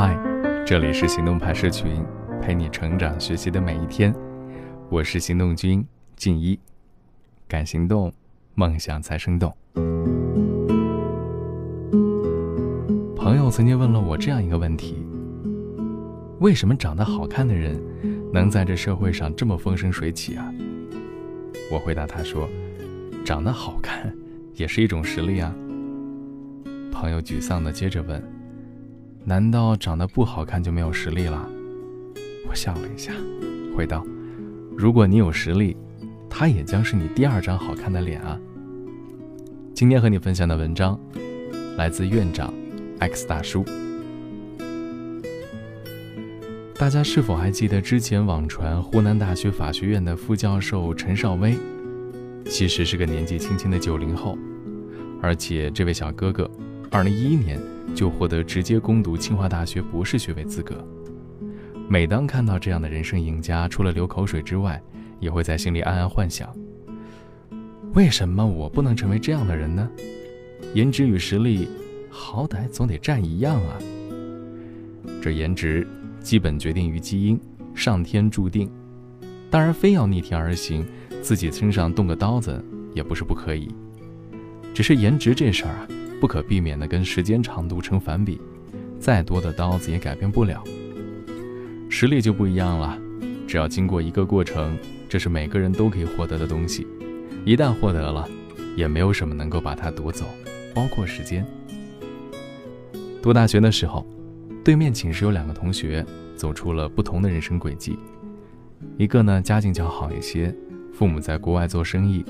嗨，这里是行动派社群，陪你成长学习的每一天。我是行动君静一，敢行动，梦想才生动。朋友曾经问了我这样一个问题：为什么长得好看的人能在这社会上这么风生水起啊？我回答他说：长得好看也是一种实力啊。朋友沮丧的接着问。难道长得不好看就没有实力了？我笑了一下，回道：“如果你有实力，他也将是你第二张好看的脸啊。”今天和你分享的文章来自院长 X 大叔。大家是否还记得之前网传湖南大学法学院的副教授陈少威，其实是个年纪轻轻的九零后，而且这位小哥哥，二零一一年。就获得直接攻读清华大学博士学位资格。每当看到这样的人生赢家，除了流口水之外，也会在心里暗暗幻想：为什么我不能成为这样的人呢？颜值与实力，好歹总得占一样啊！这颜值基本决定于基因，上天注定。当然，非要逆天而行，自己身上动个刀子也不是不可以。只是颜值这事儿啊。不可避免的跟时间长度成反比，再多的刀子也改变不了。实力就不一样了，只要经过一个过程，这是每个人都可以获得的东西。一旦获得了，也没有什么能够把它夺走，包括时间。读大学的时候，对面寝室有两个同学走出了不同的人生轨迹。一个呢家境较好一些，父母在国外做生意，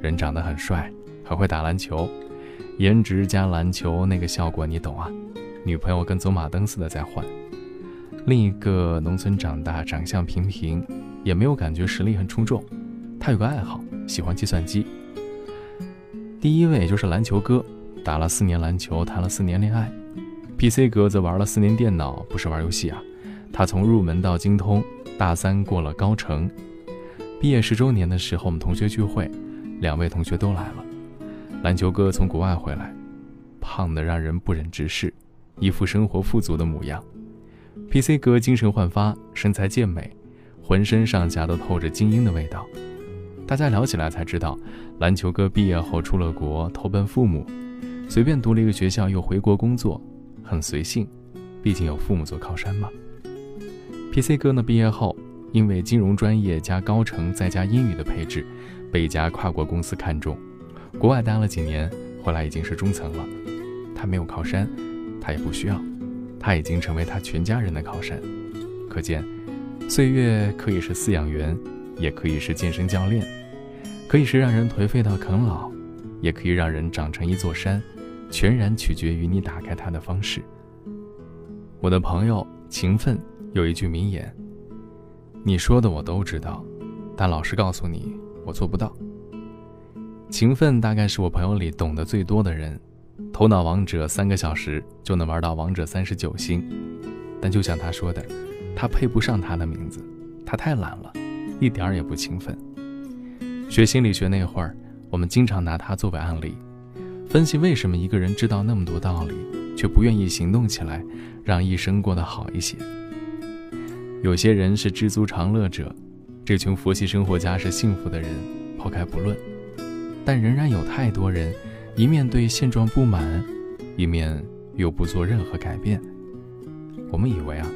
人长得很帅，很会打篮球。颜值加篮球那个效果你懂啊？女朋友跟走马灯似的在换。另一个农村长大，长相平平，也没有感觉实力很出众。他有个爱好，喜欢计算机。第一位就是篮球哥，打了四年篮球，谈了四年恋爱。PC 哥则玩了四年电脑，不是玩游戏啊。他从入门到精通，大三过了高成。毕业十周年的时候，我们同学聚会，两位同学都来了。篮球哥从国外回来，胖得让人不忍直视，一副生活富足的模样。PC 哥精神焕发，身材健美，浑身上下都透着精英的味道。大家聊起来才知道，篮球哥毕业后出了国，投奔父母，随便读了一个学校又回国工作，很随性，毕竟有父母做靠山嘛。PC 哥呢，毕业后因为金融专业加高成再加英语的配置，被一家跨国公司看中。国外待了几年，回来已经是中层了。他没有靠山，他也不需要，他已经成为他全家人的靠山。可见，岁月可以是饲养员，也可以是健身教练，可以是让人颓废到啃老，也可以让人长成一座山，全然取决于你打开它的方式。我的朋友勤奋有一句名言：“你说的我都知道，但老实告诉你，我做不到。”勤奋大概是我朋友里懂得最多的人，头脑王者三个小时就能玩到王者三十九星，但就像他说的，他配不上他的名字，他太懒了，一点儿也不勤奋。学心理学那会儿，我们经常拿他作为案例，分析为什么一个人知道那么多道理，却不愿意行动起来，让一生过得好一些。有些人是知足常乐者，这群佛系生活家是幸福的人，抛开不论。但仍然有太多人，一面对现状不满，一面又不做任何改变。我们以为啊，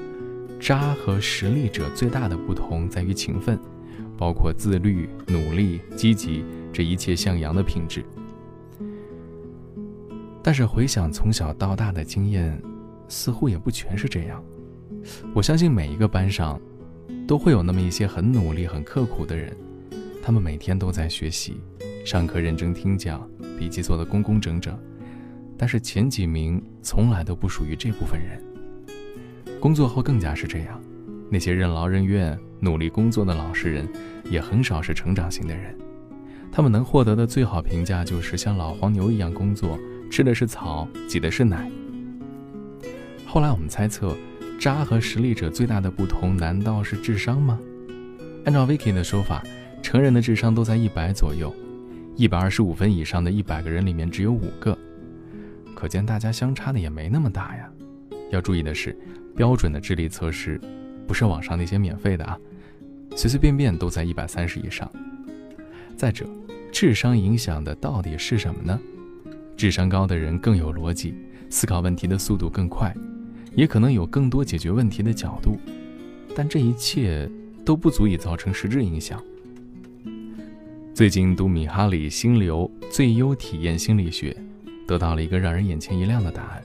渣和实力者最大的不同在于勤奋，包括自律、努力、积极这一切向阳的品质。但是回想从小到大的经验，似乎也不全是这样。我相信每一个班上，都会有那么一些很努力、很刻苦的人，他们每天都在学习。上课认真听讲，笔记做得工工整整，但是前几名从来都不属于这部分人。工作后更加是这样，那些任劳任怨、努力工作的老实人，也很少是成长型的人。他们能获得的最好评价就是像老黄牛一样工作，吃的是草，挤的是奶。后来我们猜测，渣和实力者最大的不同，难道是智商吗？按照 Vicky 的说法，成人的智商都在一百左右。一百二十五分以上的一百个人里面只有五个，可见大家相差的也没那么大呀。要注意的是，标准的智力测试不是网上那些免费的啊，随随便便都在一百三十以上。再者，智商影响的到底是什么呢？智商高的人更有逻辑，思考问题的速度更快，也可能有更多解决问题的角度，但这一切都不足以造成实质影响。最近读米哈里心流最优体验心理学，得到了一个让人眼前一亮的答案：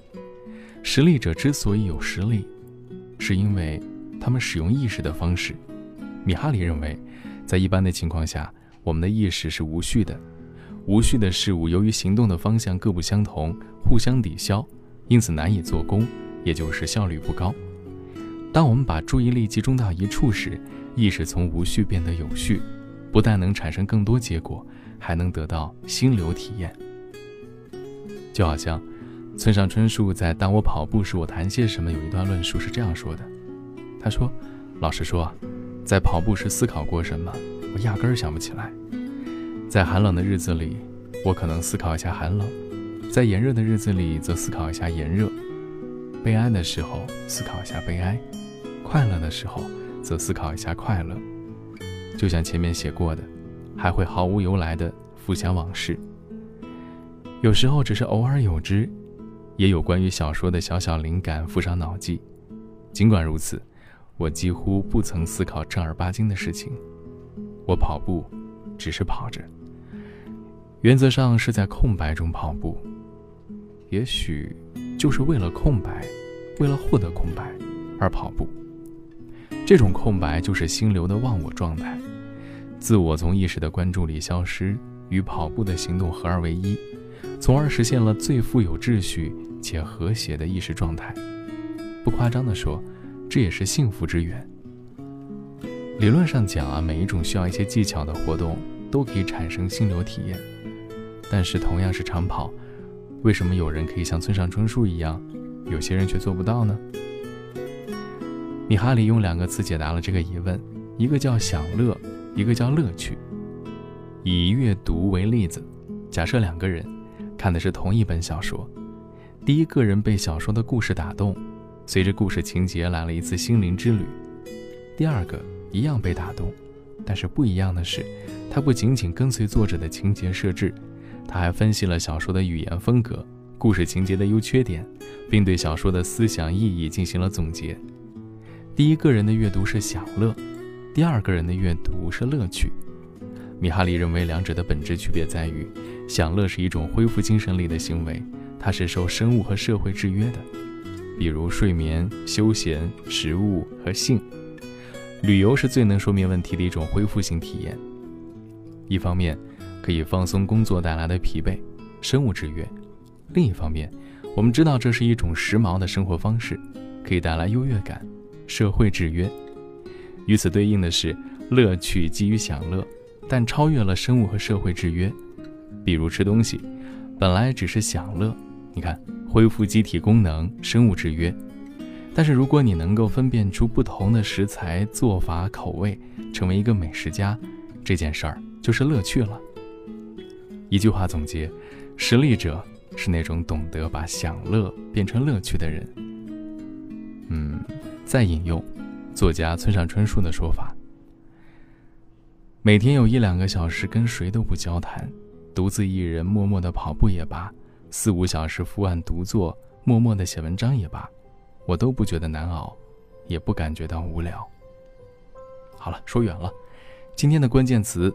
实力者之所以有实力，是因为他们使用意识的方式。米哈里认为，在一般的情况下，我们的意识是无序的。无序的事物，由于行动的方向各不相同，互相抵消，因此难以做功，也就是效率不高。当我们把注意力集中到一处时，意识从无序变得有序，不但能产生更多结果，还能得到心流体验。就好像村上春树在《当我跑步时，我谈些什么》有一段论述是这样说的：“他说，老实说，在跑步时思考过什么，我压根儿想不起来。”在寒冷的日子里，我可能思考一下寒冷；在炎热的日子里，则思考一下炎热。悲哀的时候，思考一下悲哀；快乐的时候，则思考一下快乐。就像前面写过的，还会毫无由来的浮想往事。有时候只是偶尔有之，也有关于小说的小小灵感附上脑际。尽管如此，我几乎不曾思考正儿八经的事情。我跑步，只是跑着。原则上是在空白中跑步，也许就是为了空白，为了获得空白而跑步。这种空白就是心流的忘我状态，自我从意识的关注里消失，与跑步的行动合二为一，从而实现了最富有秩序且和谐的意识状态。不夸张地说，这也是幸福之源。理论上讲啊，每一种需要一些技巧的活动都可以产生心流体验。但是同样是长跑，为什么有人可以像村上春树一样，有些人却做不到呢？米哈里用两个词解答了这个疑问，一个叫享乐，一个叫乐趣。以阅读为例子，假设两个人看的是同一本小说，第一个人被小说的故事打动，随着故事情节来了一次心灵之旅；第二个一样被打动，但是不一样的是，他不仅仅跟随作者的情节设置。他还分析了小说的语言风格、故事情节的优缺点，并对小说的思想意义进行了总结。第一个人的阅读是享乐，第二个人的阅读是乐趣。米哈里认为，两者的本质区别在于，享乐是一种恢复精神力的行为，它是受生物和社会制约的，比如睡眠、休闲、食物和性。旅游是最能说明问题的一种恢复性体验。一方面，可以放松工作带来的疲惫，生物制约；另一方面，我们知道这是一种时髦的生活方式，可以带来优越感，社会制约。与此对应的是，乐趣基于享乐，但超越了生物和社会制约。比如吃东西，本来只是享乐，你看恢复机体功能，生物制约；但是如果你能够分辨出不同的食材、做法、口味，成为一个美食家，这件事儿就是乐趣了。一句话总结：实力者是那种懂得把享乐变成乐趣的人。再引用作家村上春树的说法：每天有一两个小时跟谁都不交谈，独自一人默默的跑步也罢，四五小时伏案独坐，默默的写文章也罢，我都不觉得难熬，也不感觉到无聊。好了，说远了，今天的关键词：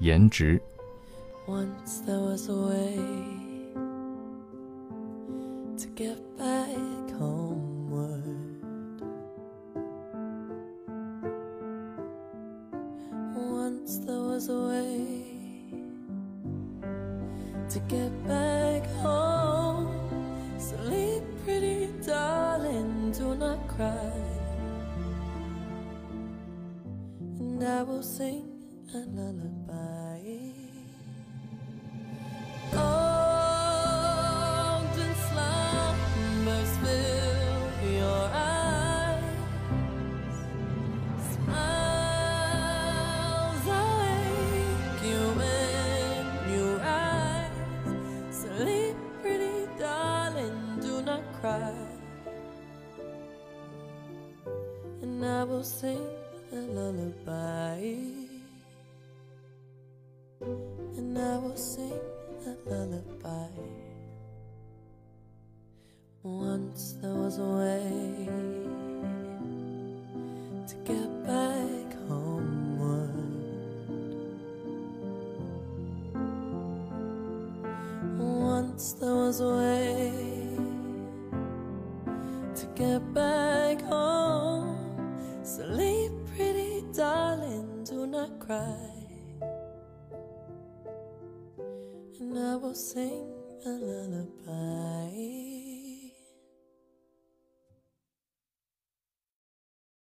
颜值。Once there was a way to get by. Once there was a way to get back home. Sleep, pretty darling, do not cry. And I will sing a lullaby. And I will sing a lullaby. Once there was a way to get back homeward. Once there was a way to get back people sing a lullaby.